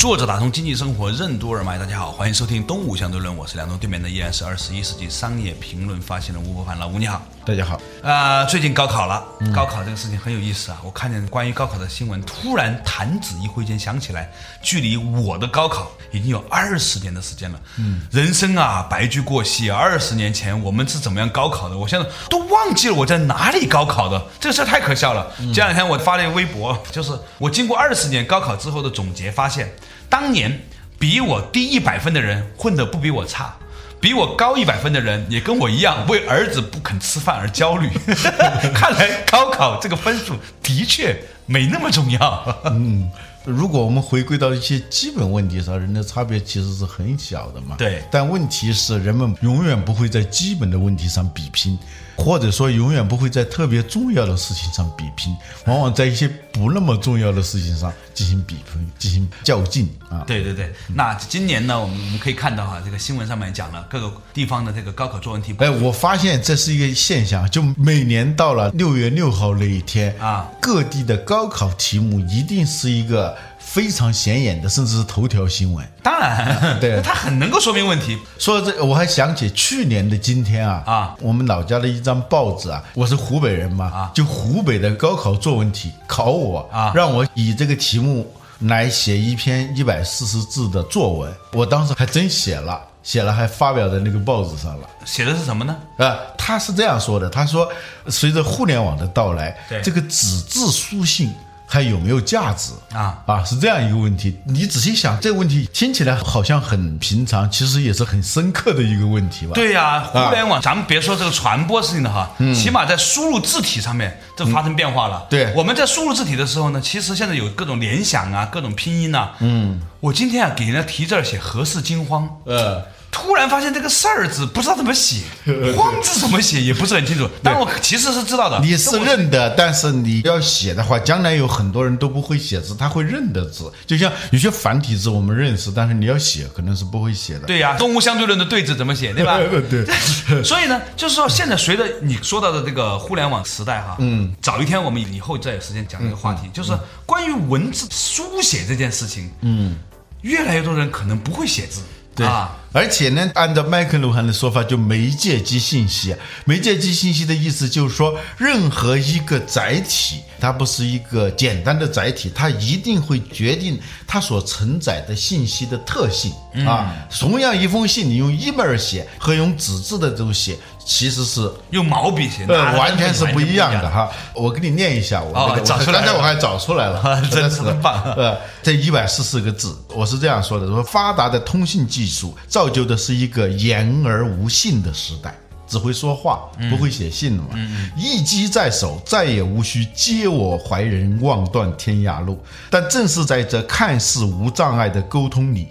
作者打通经济生活任督二脉，大家好，欢迎收听东吴相对论，我是梁东，对面的依然是二十一世纪商业评论发现人吴伯凡，老吴你好，大家好。啊、最近高考了，高考这个事情很有意思啊，我看见关于高考的新闻，突然弹指一挥间想起来，距离我的高考已经有二十年的时间了。嗯，人生啊，白驹过隙，二十年前我们是怎么样高考的？我现在都忘记了我在哪里高考的，这个事儿太可笑了。这两天我发了一个微博，就是我经过二十年高考之后的总结，发现当年比我低一百分的人混得不比我差。比我高一百分的人也跟我一样为儿子不肯吃饭而焦虑。看来高考这个分数的确没那么重要 嗯。如果我们回归到一些基本问题上，人的差别其实是很小的嘛。对但问题是，人们永远不会在基本的问题上比拼，或者说永远不会在特别重要的事情上比拼，往往在一些不那么重要的事情上进行比分、进行较劲啊。对对对，那今年呢，我们我们可以看到哈，这个新闻上面讲了各个地方的这个高考作文题。哎，我发现这是一个现象，就每年到了六月六号那一天啊，各地的高考题目一定是一个非常显眼的，甚至是头条新闻。当然，对它很能够说明问题。说到这个，我还想起去年的今天啊啊，我们老家的一张报纸啊，我是湖北人嘛啊就湖北的高考作文题考我啊让我以这个题目来写一篇一百四十字的作文，我当时还真写了，写了还发表在那个报纸上了。写的是什么呢？啊，他是这样说的：他说，随着互联网的到来对，这个纸质书信还有没有价值啊啊，是这样一个问题。你仔细想，这个问题听起来好像很平常，其实也是很深刻的一个问题吧？对呀、互联网，咱们别说这个传播事情的哈，起码在输入字体上面，这发生变化了。对我们在输入字体的时候呢，其实现在有各种联想啊，各种拼音啊。嗯，我今天啊给人家提字儿写何事惊慌，呃，突然发现这个“事儿”字不知道怎么写，“ 慌”字怎么写也不是很清楚。但我其实是知道的，你是认的，但是你要写的话，将来有很多人都不会写字，他会认的字。就像有些繁体字我们认识，但是你要写可能是不会写的。对呀、东吴相对论的对字怎么写，对吧？对 所以呢，就是说，现在随着你说到的这个互联网时代哈，嗯，早一天我们以后再有时间讲这个话题，就是关于文字书写这件事情，嗯，越来越多人可能不会写字，对啊，而且呢，按照麦克卢汉的说法，就媒介及信息。媒介及信息的意思就是说，任何一个载体，它不是一个简单的载体，它一定会决定它所承载的信息的特性、啊。同样一封信，你用 email 写和用纸质的这种写，其实是用毛笔写，拿呃，完全是不一样的哈。我给你念一下，我哦那个找出来刚才我还找出来了，真是的棒 呃，这一百四十个字，我是这样说的：说发达的通信技术造就的是一个言而无信的时代。只会说话，不会写信了嘛？一机在手，再也无需接我怀人，望断天涯路。但正是在这看似无障碍的沟通里，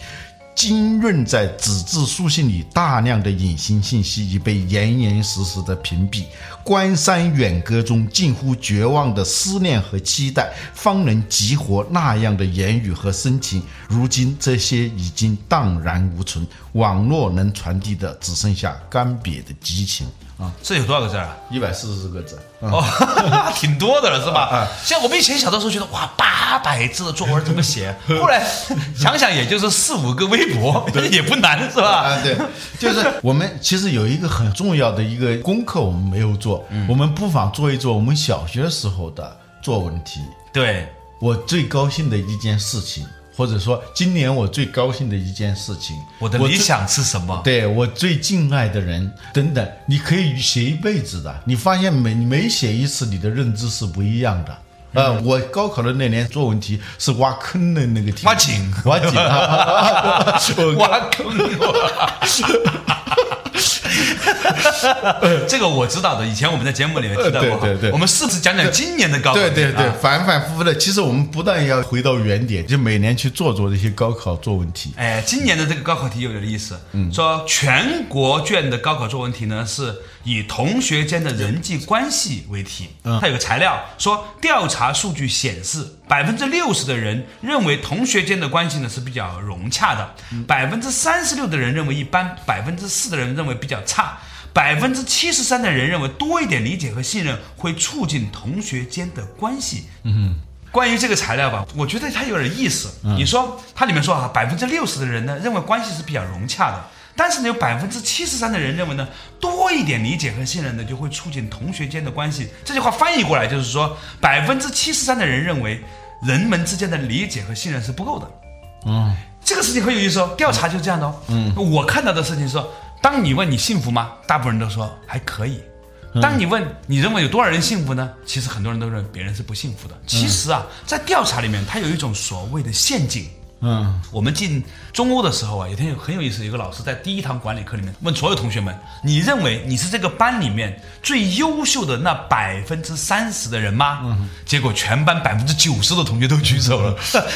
浸润在纸质书信里大量的隐形信息已被严严实实的屏蔽。关山远隔中近乎绝望的思念和期待，方能激活那样的言语和深情。如今这些已经荡然无存，网络能传递的只剩下干瘪的激情。啊，这有多少个字啊？一百四十个字。啊哦，挺多的了，是吧啊？像我们以前小的时候觉得哇，八百字的作文怎么写？后来 想想，也就是四五个微博，也不难，是吧？啊，对，就是我们其实有一个很重要的一个功课，我们没有做，我们不妨做一做我们小学时候的作文题。对，我最高兴的一件事情，或者说今年我最高兴的一件事情，我的理想是什么？对我最敬爱的人等等，你可以写一辈子的。你发现每每写一次，你的认知是不一样的。呃，我高考的那年作文题是挖坑的那个题，挖井挖井 挖坑我。这个我知道的，以前我们在节目里面提到过哈。对对对我们是不是讲讲今年的高考？对对对啊，反反复复的。其实我们不但要回到原点，就每年去做做这些高考作文题。哎，今年的这个高考题有点意思，说全国卷的高考作文题呢是以同学间的人际关系为题，它有个材料说调查数据显示，百分之六十的人认为同学间的关系呢是比较融洽的，百分之三十六的人认为一般，百分之四的人认为比较差。百分之七十三的人认为多一点理解和信任会促进同学间的关系。嗯关于这个材料吧，我觉得它有点意思。你说它里面说啊，百分之六十的人呢认为关系是比较融洽的，但是呢有百分之七十三的人认为呢多一点理解和信任呢就会促进同学间的关系。这句话翻译过来就是说，百分之七十三的人认为人们之间的理解和信任是不够的。嗯，这个事情很有意思哦，调查就是这样的哦。嗯，我看到的事情是说，当你问你幸福吗，大部分人都说还可以。当你问你认为有多少人幸福呢？其实很多人都认为别人是不幸福的。其实啊，在调查里面，它有一种所谓的陷阱。嗯，我们进中欧的时候啊，有天有很有意思，有个老师在第一堂管理课里面问所有同学们：你认为你是这个班里面最优秀的那百分之三十的人吗？嗯结果全班百分之九十的同学都举手了。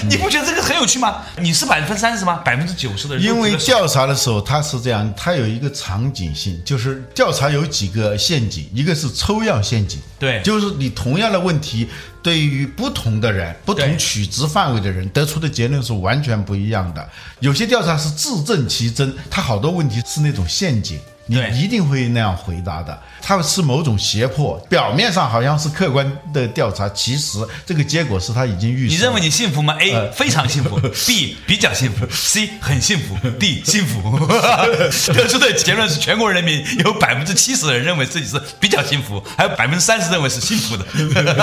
你不觉得这个很有趣吗？你是百分之三十吗？百分之九十的人因为调查的时候，它是这样，它有一个场景性，就是调查有几个陷阱，一个是抽样陷阱，对就是你同样的问题，对于不同的人、不同取值范围的人，得出的结论是完全不一样的。有些调查是自证其真，它好多问题是那种陷阱。你一定会那样回答的，它是某种胁迫，表面上好像是客观的调查，其实这个结果是他已经预。你认为你幸福吗？A 呃非常幸福，B 比较幸福，C 很幸福，D 幸福。得出的结论是，全国人民有百分之七十的人认为自己是比较幸福，还有百分之三十认为是幸福的。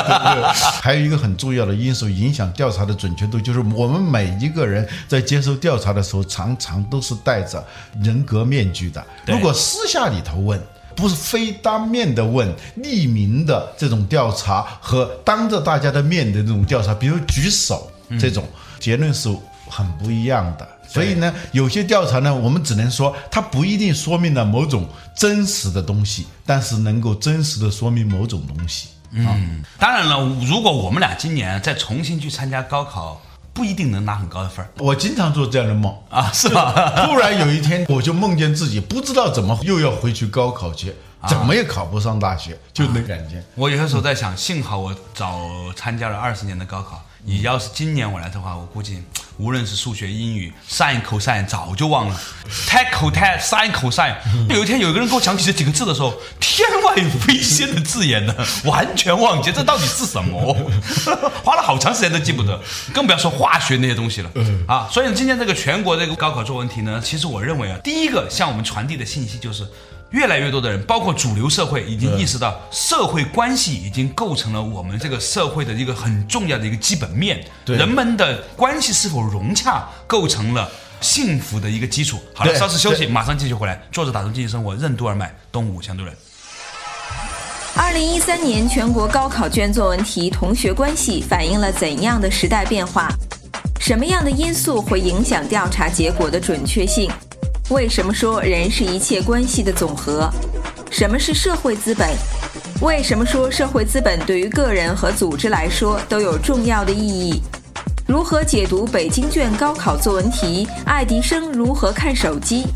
还有一个很重要的因素影响调查的准确度，就是我们每一个人在接受调查的时候，常常都是戴着人格面具的。如果私下里头问，不是非当面的问，匿名的这种调查和当着大家的面的这种调查，比如举手这种，结论是很不一样的。所以呢，有些调查呢，我们只能说它不一定说明了某种真实的东西，但是能够真实的说明某种东西。嗯，当然了，如果我们俩今年再重新去参加高考，不一定能拿很高的分儿我经常做这样的梦，啊，是吧？突然有一天，我就梦见自己不知道怎么又要回去高考去，怎么也考不上大学，就那感觉。我有些时候在想，幸好我早参加了二十年的高考。你要是今年我来的话，我估计无论是数学、英语、sin、cosine 早就忘了，tan、cot、sin、cosine。有一天有一个人给我讲起这几个字的时候，天外飞仙的字眼呢，完全忘记这到底是什么，花了好长时间都记不得，更不要说化学那些东西了啊。所以今天这个全国这个高考作文题呢，其实我认为啊，第一个向我们传递的信息就是。越来越多的人，包括主流社会，已经意识到社会关系已经构成了我们这个社会的一个很重要的一个基本面。对人们的关系是否融洽，构成了幸福的一个基础。好了，稍事休息，马上继续回来。坐着打通经济生活，任督二脉，东吴相对论。二零一三年全国高考卷作文题同学关系反映了怎样的时代变化？什么样的因素会影响调查结果的准确性？为什么说人是一切关系的总和？什么是社会资本？为什么说社会资本对于个人和组织来说都有重要的意义？如何解读北京卷高考作文题？爱迪生如何看手机？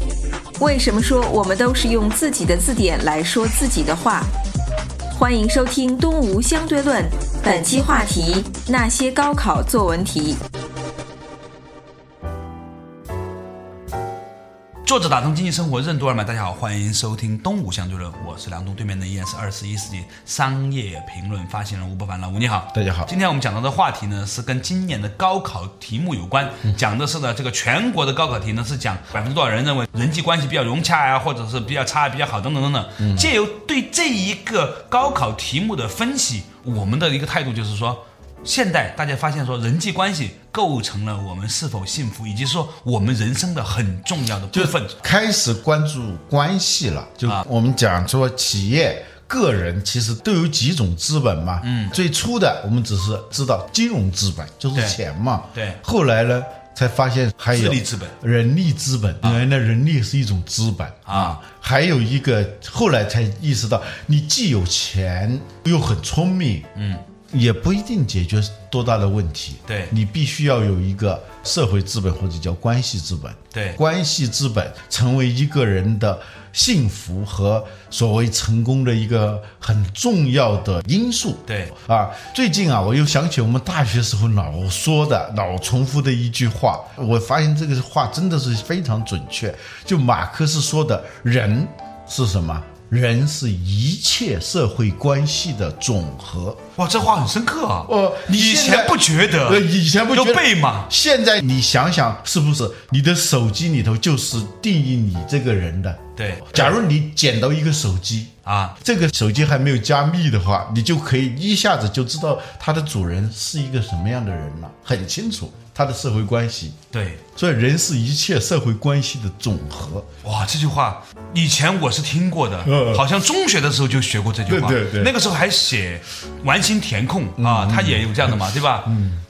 为什么说我们都是用自己的字典来说自己的话？欢迎收听《东吴相对论》，本期话题：那些高考作文题。作者打通经济生活任督二脉，大家好，欢迎收听东吴相对论，我是梁东，对面的依然是二十一世纪商业评论发行人吴伯凡，老吴你好，大家好今天我们讲到的话题呢是跟今年的高考题目有关，讲的是呢这个全国的高考题呢是讲百分之多少人认为人际关系比较融洽呀、或者是比较差、比较好等等等等。借由对这一个高考题目的分析，我们的一个态度就是说。现代大家发现说，人际关系构成了我们是否幸福，以及说我们人生的很重要的部就分。开始关注关系了。就啊我们讲说，企业、个人其实都有几种资本嘛。嗯，最初的我们只是知道金融资本就是钱嘛。对后来呢，才发现还有人力资本人力资本，原来人力是一种资本啊。还有一个后来才意识到，你既有钱又很聪明，嗯，也不一定解决多大的问题。对你必须要有一个社会资本或者叫关系资本。对关系资本成为一个人的幸福和所谓成功的一个很重要的因素。对啊，最近啊，我又想起我们大学时候老说的、老重复的一句话，我发现这个话真的是非常准确。就马克思说的，人是什么？人是一切社会关系的总和。哇，这话很深刻啊！哦，你以前不觉得，呃，以前不觉得就背嘛。现在你想想，是不是你的手机里头就是定义你这个人的？对假如你捡到一个手机啊，这个手机还没有加密的话，你就可以一下子就知道它的主人是一个什么样的人了，很清楚他的社会关系。对，所以人是一切社会关系的总和。哇，这句话以前我是听过的，嗯好像中学的时候就学过这句话。对对对那个时候还写完形填空啊，他也有这样的嘛，对吧？嗯，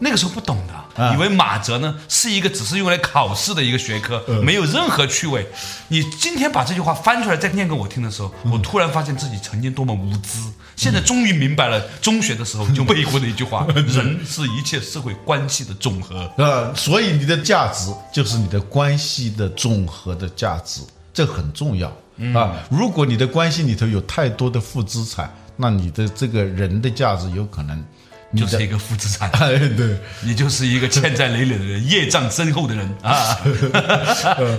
那个时候不懂的，啊以为马哲呢是一个只是用来考试的一个学科，嗯没有任何趣味。你今天把这句话翻出来再念给我听的时候，嗯我突然发现自己曾经多么无知。现在终于明白了，中学的时候就背过的一句话：人是一切社会关系的总和。呃，所以你的价值就是你的关系的总和的价值，这很重要啊。如果你的关系里头有太多的负资产，那你的这个人的价值有可能就是一个负资产，哎对，你就是一个欠债累累的人，业障深厚的人。啊，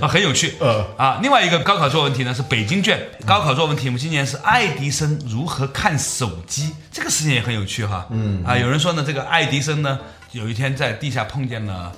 啊 很有趣。呃啊。另外一个高考作文题呢是北京卷，高考作文题目今年是爱迪生如何看手机，这个事情也很有趣哈。嗯。啊，有人说呢，这个爱迪生呢有一天在地下碰见了。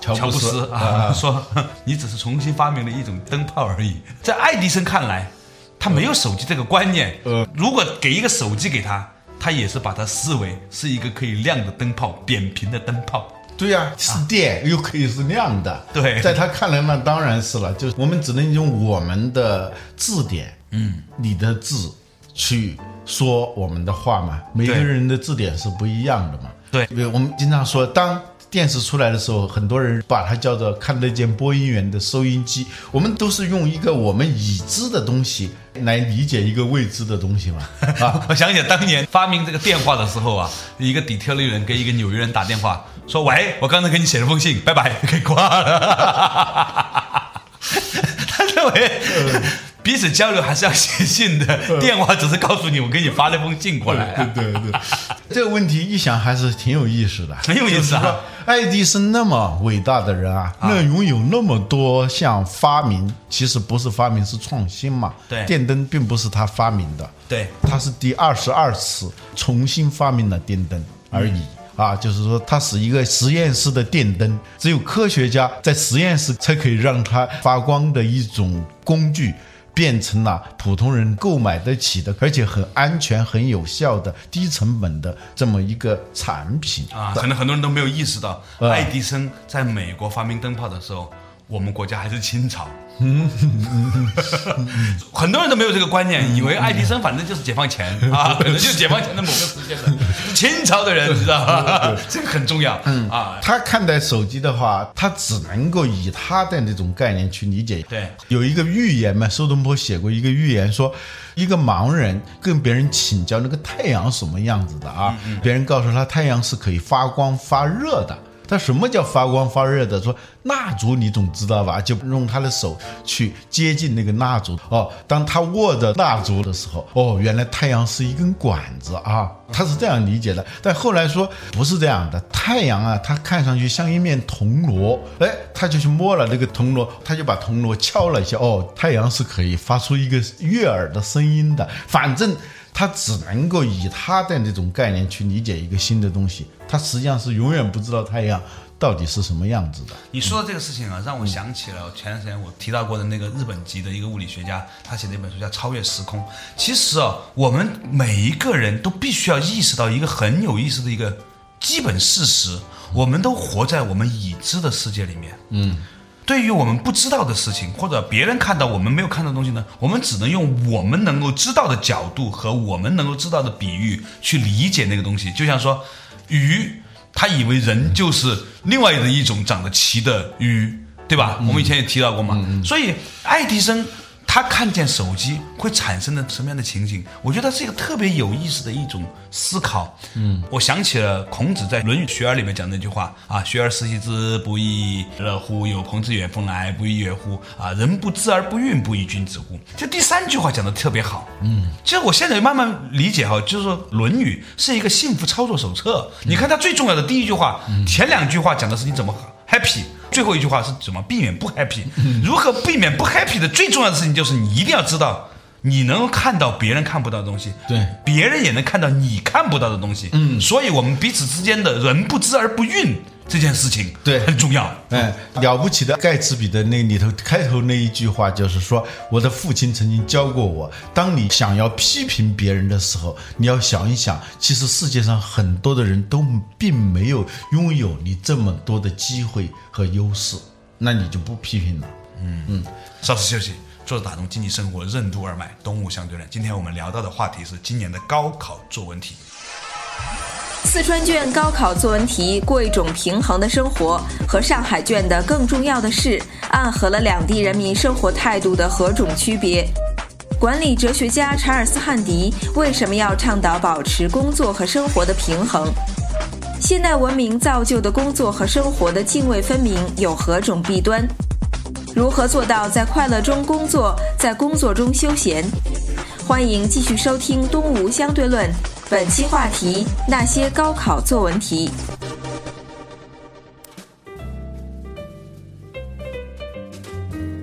乔布斯。乔布斯。啊，说你只是重新发明了一种灯泡而已。在爱迪生看来，他没有手机这个观念。呃如果给一个手机给他，他也是把它视为是一个可以亮的灯泡，扁平的灯泡。对呀、是电又可以是亮的。对在他看来那当然是了，就是我们只能用我们的字典，嗯，你的字去说我们的话嘛。每个人的字典是不一样的嘛。对我们经常说，当电视出来的时候，很多人把它叫做看得见播音员的收音机。我们都是用一个我们已知的东西来理解一个未知的东西嘛。啊，我想起当年发明这个电话的时候啊，一个底特律人给一个纽约人打电话，说：“喂，我刚才给你写了封信，拜拜，给挂了。” 他认为彼此交流还是要写信的，电话只是告诉你我给你发了封信过来啊。对对，这个问题一想还是挺有意思的，很有意思啊。爱迪生那么伟大的人啊，那拥有那么多项发明，其实不是发明，是创新嘛。对。电灯并不是他发明的，对，他是第二十二次重新发明了电灯而已。啊，就是说，它是一个实验室的电灯，只有科学家在实验室才可以让它发光的一种工具，变成了普通人购买得起的，而且很安全、很有效的、低成本的这么一个产品啊，可能很多人都没有意识到，啊爱迪生在美国发明灯泡的时候，我们国家还是清朝。很多人都没有这个观念，以为爱迪生反正就是解放前 啊，可能就是解放前的某个时间的 清朝的人，你知道吧？这个很重要嗯啊。他看待手机的话，他只能够以他的那种概念去理解。对，有一个预言嘛，苏东坡写过一个预言，说一个盲人跟别人请教那个太阳什么样子的啊，别人告诉他太阳是可以发光发热的。他什么叫发光发热的？说蜡烛你总知道吧？就用他的手去接近那个蜡烛哦。当他握着蜡烛的时候，哦，原来太阳是一根管子啊，他是这样理解的。但后来说不是这样的，太阳啊，它看上去像一面铜锣，哎，他就去摸了那个铜锣，他就把铜锣敲了一下，哦，太阳是可以发出一个悦耳的声音的。反正他只能够以他的那种概念去理解一个新的东西，他实际上是永远不知道太阳到底是什么样子的。你说的这个事情啊，让我想起了前段时间我提到过的那个日本籍的一个物理学家，他写的一本书叫《超越时空》。其实啊，我们每一个人都必须要意识到一个很有意思的一个基本事实：我们都活在我们已知的世界里面。嗯。对于我们不知道的事情，或者别人看到我们没有看到的东西呢，我们只能用我们能够知道的角度和我们能够知道的比喻去理解那个东西。就像说，鱼他以为人就是另外的一种长得鳍的鱼，对吧？我们以前也提到过嘛。所以爱迪生他看见手机会产生的什么样的情景？我觉得是一个特别有意思的一种思考。嗯，我想起了孔子在《论语·学而》里面讲那句话啊：“学而时习之，不亦乐乎？有朋自远方来，不亦乐乎？啊，人不知而不愠，不亦君子乎？”这第三句话讲的特别好。嗯，其实我现在慢慢理解哈，就是说《论语》是一个幸福操作手册。你看它最重要的第一句话，前两句话讲的是你怎么 happy。最后一句话是怎么避免不 happy？如何避免不 happy 的最重要的事情就是你一定要知道，你能够看到别人看不到的东西，对，别人也能看到你看不到的东西。嗯，所以我们彼此之间的人不知而不愠这件事情，对很重要。嗯，了不起的盖茨比的那里头开头那一句话就是说，我的父亲曾经教过我，当你想要批评别人的时候，你要想一想，其实世界上很多的人都并没有拥有你这么多的机会和优势，那你就不批评了。嗯嗯稍事休息，坐着打通经济生活任督二脉，东吴相对论。今天我们聊到的话题是今年的高考作文题。四川卷高考作文题“过一种平衡的生活”和上海卷的“更重要的是”暗合了两地人民生活态度的何种区别？管理哲学家查尔斯·汉迪为什么要倡导保持工作和生活的平衡？现代文明造就的工作和生活的泾渭分明有何种弊端？如何做到在快乐中工作，在工作中休闲？欢迎继续收听《东吴相对论》，本期话题：那些高考作文题。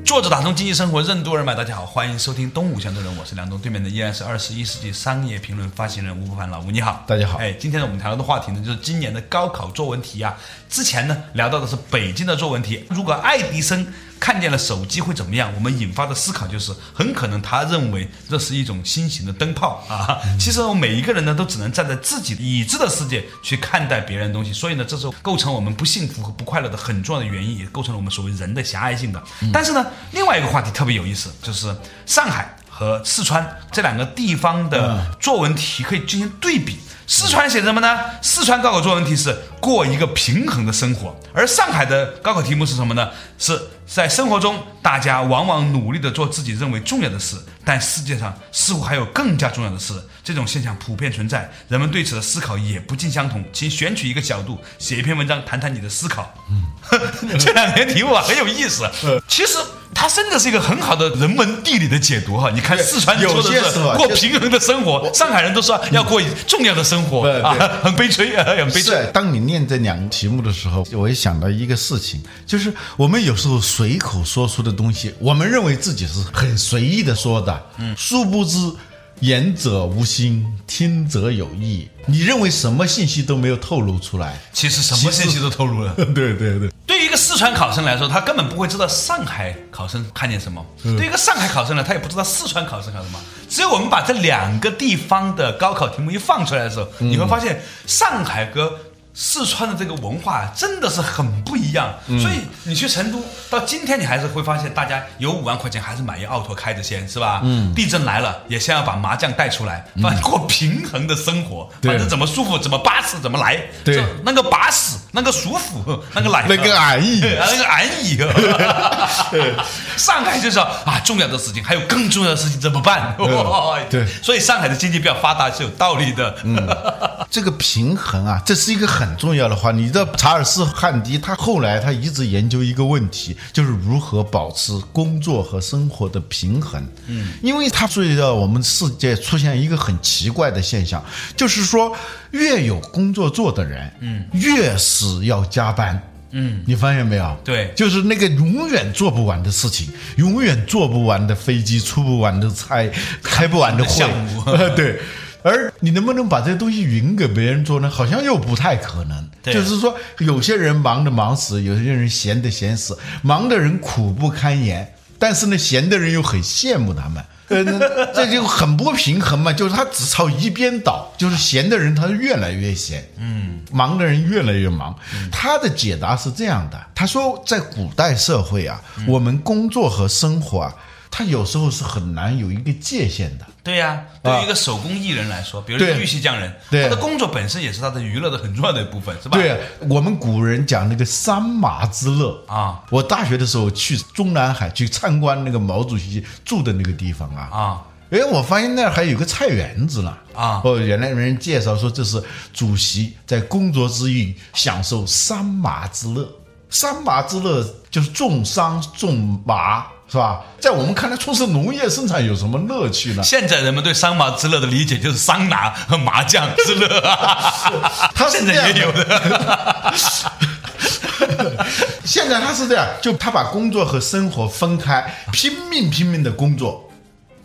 作者打通经济生活任督二脉，大家好，欢迎收听东吴相对论，我是梁东，对面的依然是二十一世纪商业评论发行人吴不凡老吴，你好，大家好哎，今天呢我们谈到的话题呢，就是今年的高考作文题啊。之前呢聊到的是北京的作文题，如果爱迪生看见了手机会怎么样？我们引发的思考就是，很可能他认为这是一种新型的灯泡 啊。其实我们每一个人呢，都只能站在自己已知的世界去看待别人的东西，所以呢，这是构成我们不幸福和不快乐的很重要的原因，也构成了我们所谓人的狭隘性的。但是呢，另外一个话题特别有意思，就是上海和四川这两个地方的作文题可以进行对比。四川写什么呢？四川高考作文题是过一个平衡的生活，而上海的高考题目是什么呢？是在生活中，大家往往努力的做自己认为重要的事，但世界上似乎还有更加重要的事。这种现象普遍存在，人们对此的思考也不尽相同。请选取一个角度，写一篇文章，谈谈你的思考。嗯，这两篇题目啊很有意思。其实它真的是一个很好的人文地理的解读哈。你看四川说的是过平衡的生活，上海人都说要过重要的生活啊，很悲催啊，很悲催。是，当你念这两个题目的时候，我也想到一个事情，就是我们有时候随口说出的东西，我们认为自己是很随意的说的，嗯，殊不知言者无心，听者有意。你认为什么信息都没有透露出来？其实什么信息都透露了。对对对，对于一个四川考生来说，他根本不会知道上海考生看见什么；对于一个上海考生呢，他也不知道四川考生看什么。只有我们把这两个地方的高考题目一放出来的时候，你会发现上海和四川的这个文化真的是很不一样。所以你去成都，到今天你还是会发现，大家有五万块钱还是买一奥拓开着先，是吧？嗯。地震来了，也先要把麻将带出来，反正过平衡的生活，对反正怎么舒服怎么巴适怎么来。对那个巴适，那个舒服，那个来，那个安逸啊，那个安逸。上海就是啊，重要的事情还有更重要的事情怎么办？对所以上海的经济比较发达是有道理的。这个平衡啊，这是一个很重要的话。你知道查尔斯·汉迪他后来他一直研究一个问题，就是如何保持工作和生活的平衡。嗯，因为他注意到我们世界出现一个很奇怪的现象，就是说越有工作做的人，嗯，越是要加班。嗯，你发现没有？对就是那个永远做不完的事情，永远做不完的飞机，出不完的差，开不完的会 项目 对。而你能不能把这些东西匀给别人做呢？好像又不太可能。就是说，有些人忙的忙死，有些人闲的闲死。忙的人苦不堪言，但是呢，闲的人又很羡慕他们。呃，这就很不平衡嘛，就是他只朝一边倒，就是闲的人他越来越闲，嗯，忙的人越来越忙。他的解答是这样的，他说，在古代社会啊，我们工作和生活啊它有时候是很难有一个界限的。对呀、对于一个手工艺人来说，比如说玉器匠人，他的工作本身也是他的娱乐的很重要的一部分，是吧？对，我们古人讲那个三马之乐啊。我大学的时候去中南海去参观那个毛主席住的那个地方啊啊，哎，我发现那儿还有个菜园子呢啊哦，原来人介绍说这是主席在工作之余享受三马之乐。三马之乐就是种桑种麻，是吧？在我们看来，从事农业生产有什么乐趣呢？现在人们对桑麻之乐的理解就是桑拿和麻将之乐，他是现在也有的。的。现在他是这样，就他把工作和生活分开，拼命拼命的工作。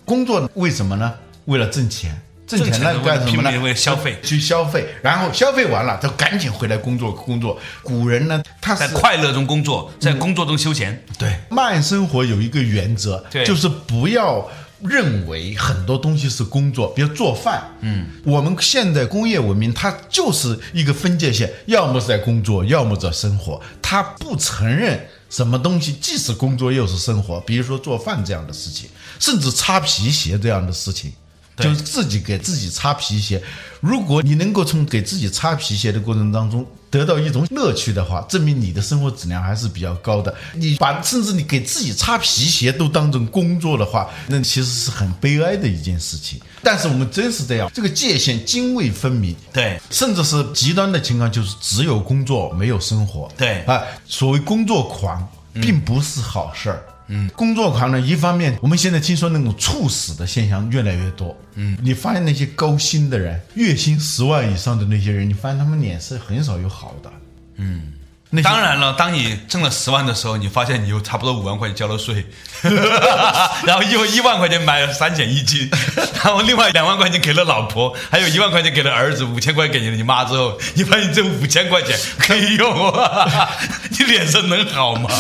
工作为什么呢？为了挣钱。挣钱呢挣钱的干什么呢？拼命为了消费去消费，然后消费完了，就赶紧回来工作工作。古人呢，他是在快乐中工作，在工作中休闲。对慢生活有一个原则，对就是不要认为很多东西是工作，比如做饭，嗯，我们现在工业文明它就是一个分界线，要么是在工作，要么在生活，它不承认。什么东西既是工作又是生活？比如说做饭这样的事情，甚至擦皮鞋这样的事情，对就是自己给自己擦皮鞋。如果你能够从给自己擦皮鞋的过程当中得到一种乐趣的话，证明你的生活质量还是比较高的。你把甚至你给自己擦皮鞋都当成工作的话，那其实是很悲哀的一件事情。但是我们真是这样，这个界限泾渭分明。对甚至是极端的情况，就是只有工作没有生活。对啊，所谓工作狂，并不是好事儿。嗯，工作狂呢，一方面我们现在听说那种猝死的现象越来越多。嗯，你发现那些高薪的人，月薪十万以上的那些人，你发现他们脸色很少有好的。嗯，那当然了，当你挣了十万的时候，你发现你有差不多五万块钱交了税，然后又一万块钱买了三险一金，然后另外两万块钱给了老婆，还有一万块钱给了儿子，五千块给了你妈之后，你发现这五千块钱 可以用啊，你脸色能好吗？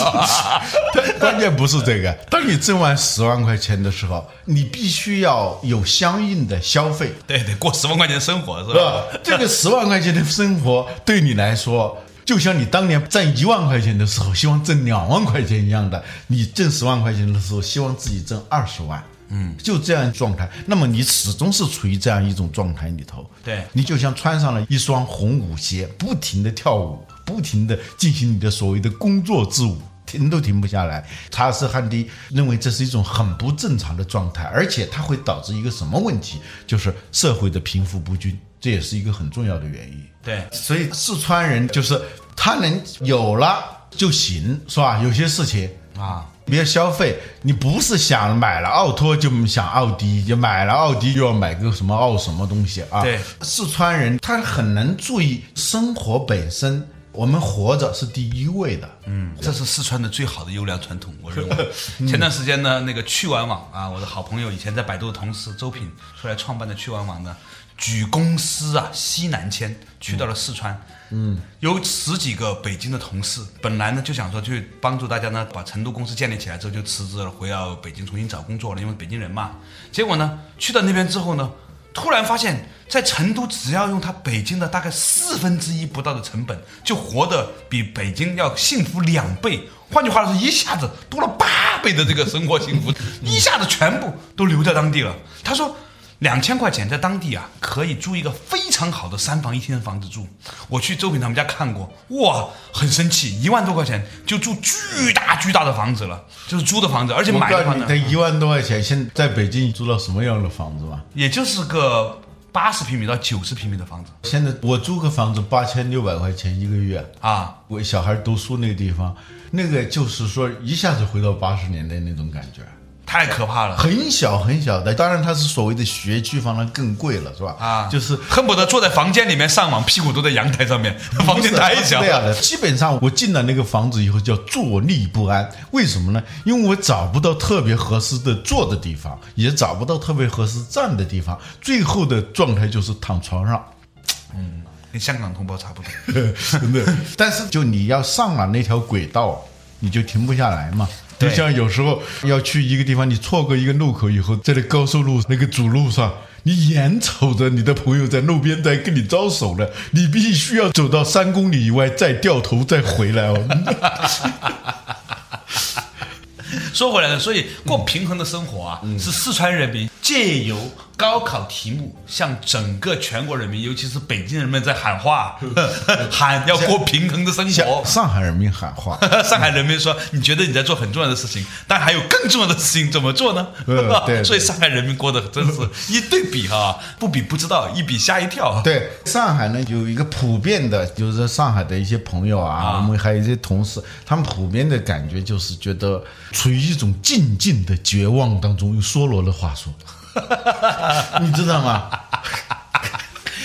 关键不是这个，当你挣完十万块钱的时候，你必须要有相应的消费。对，得过十万块钱生活是？吧？这个十万块钱的生活对你来说，就像你当年挣一万块钱的时候，希望挣两万块钱一样的。你挣十万块钱的时候，希望自己挣二十万。嗯，就这样状态，那么你始终是处于这样一种状态里头。对你就像穿上了一双红舞鞋，不停的跳舞，不停的进行你的所谓的工作之舞。停都停不下来。查尔斯·汉迪认为这是一种很不正常的状态，而且它会导致一个什么问题？就是社会的贫富不均，这也是一个很重要的原因。对，所以四川人就是他能有了就行，是吧？有些事情啊，别消费，你不是想买了奥拓就想奥迪，就买了奥迪又要买个什么奥什么东西啊？对四川人他很能注意生活本身，我们活着是第一位的。嗯，这是四川的最好的优良传统，我认为。前段时间呢，那个趣玩网啊，我的好朋友以前在百度的同事周品出来创办的趣玩网呢，举公司啊西南迁，去到了四川。嗯，有十几个北京的同事，本来呢就想说去帮助大家呢把成都公司建立起来之后就辞职了，回到北京重新找工作了，因为北京人嘛。结果呢，去到那边之后呢，突然发现，在成都只要用他北京的大概四分之一不到的成本，就活得比北京要幸福两倍。换句话说，一下子多了八倍的这个生活幸福，一下子全部都留在当地了。他说。两千块钱在当地啊，可以租一个非常好的三房一厅的房子住。我去周平他们家看过，哇，很生气，一万多块钱就住巨大巨大的房子了，就是租的房子，而且买的话呢告诉你，他，一万多块钱，现在在北京租到什么样的房子嘛？也就是个八十平米到九十平米的房子现在我租个房子八千六百块钱一个月，啊。我小孩读书那个地方，那个就是说一下子回到八十年代那种感觉，太可怕了很小很小的。当然它是所谓的学区房，那更贵了，是吧？啊！就是恨不得坐在房间里面上网，屁股都在阳台上面，房间太小是这。样的。基本上我进了那个房子以后叫坐立不安，为什么呢？因为我找不到特别合适的坐的地方，也找不到特别合适站的地方，最后的状态就是躺床上。嗯跟香港同胞差不多。真的。但是就你要上了那条轨道，你就停不下来嘛。就像有时候要去一个地方，你错过一个路口以后，在那高速路那个主路上，你眼瞅着你的朋友在路边在跟你招手了，你必须要走到三公里以外再掉头再回来哦。说回来了，所以过平衡的生活啊，是四川人民借由高考题目向整个全国人民，尤其是北京人民在喊话，喊要过平衡的生活。上海人民喊话。上海人民说：“你觉得你在做很重要的事情，但还有更重要的事情怎么做呢？”嗯对 对所以上海人民过得真是一对比哈，不比不知道，一比吓一跳。对，上海呢有一个普遍的，就是说上海的一些朋友啊，我们还有一些同事，他们普遍的感觉就是觉得处于一种静静的绝望当中。用梭罗的话说，你知道吗？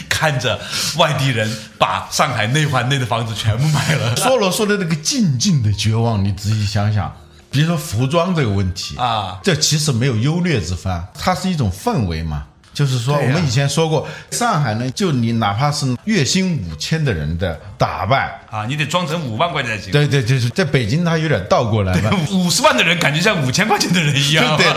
看着外地人把上海内环内的房子全部卖了梭罗说的那个静静的绝望，你仔细想想。比如说服装这个问题啊这其实没有优劣之分，它是一种氛围嘛。就是说，我们以前说过，上海呢，就你哪怕是月薪五千的人的打扮，啊！你得装成五万块钱才行。对对，就是在北京，他有点倒过来了。五十万的人感觉像五千块钱的人一样，对对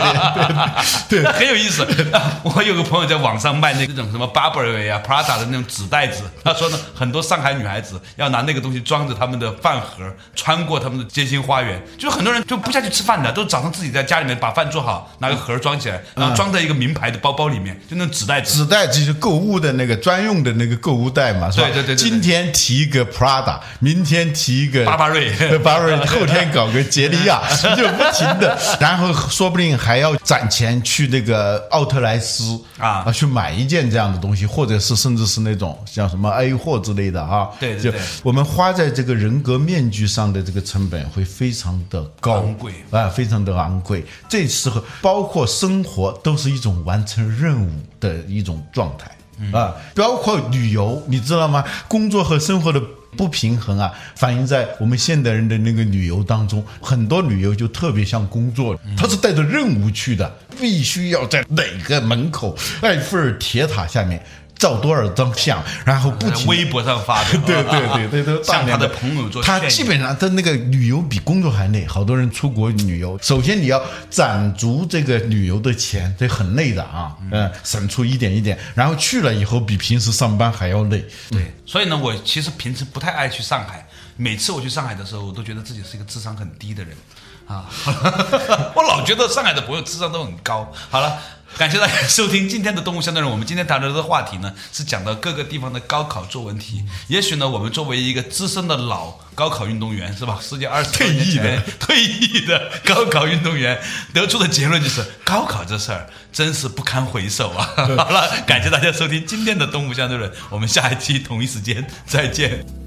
对对 很有意思。啊 我有个朋友在网上卖那种什么 Burberry 啊、Prada 的那种纸袋子，他说呢，很多上海女孩子要拿那个东西装着他们的饭盒，穿过他们的街心花园，就是很多人就不下去吃饭的，都早上自己在家里面把饭做好，拿个盒装起来，然后装在一个名牌的包包里面，就那纸袋子。纸袋就是购物的那个专用的那个购物袋嘛，是吧？对对对对对今天提一个 Prada，明天提一个巴巴瑞巴巴瑞，后天搞个杰利亚，就不停的，然后说不定还要攒钱去那个奥特莱斯啊去买一件这样的东西，或者是甚至是那种像什么 A 货之类的哈。就对对对我们花在这个人格面具上的这个成本会非常的高昂贵啊，非常的昂贵。这时候包括生活都是一种完成任务的一种状态啊，包括旅游，你知道吗？工作和生活的。不平衡啊，反映在我们现代人的那个旅游当中，很多旅游就特别像工作，他是带着任务去的，必须要在哪个门口埃菲尔铁塔下面照多少张相，然后不停微博上发的，对对对对对，大量向他的朋友做他基本上他那个旅游比工作还累，好多人出国旅游，首先你要攒足这个旅游的钱，这很累的啊，嗯，省出一点一点，然后去了以后比平时上班还要累，对，所以呢，我其实平时不太爱去上海。每次我去上海的时候，我都觉得自己是一个智商很低的人啊。我老觉得上海的朋友智商都很高。好了，感谢大家收听今天的《动物相对论》。我们今天谈论的话题呢，是讲到各个地方的高考作文题。也许呢，我们作为一个资深的老高考运动员，是吧？世界二十多年前 退役的高考运动员，得出的结论就是，高考这事儿真是不堪回首啊！好了，感谢大家收听今天的《动物相对论》，我们下一期同一时间再见。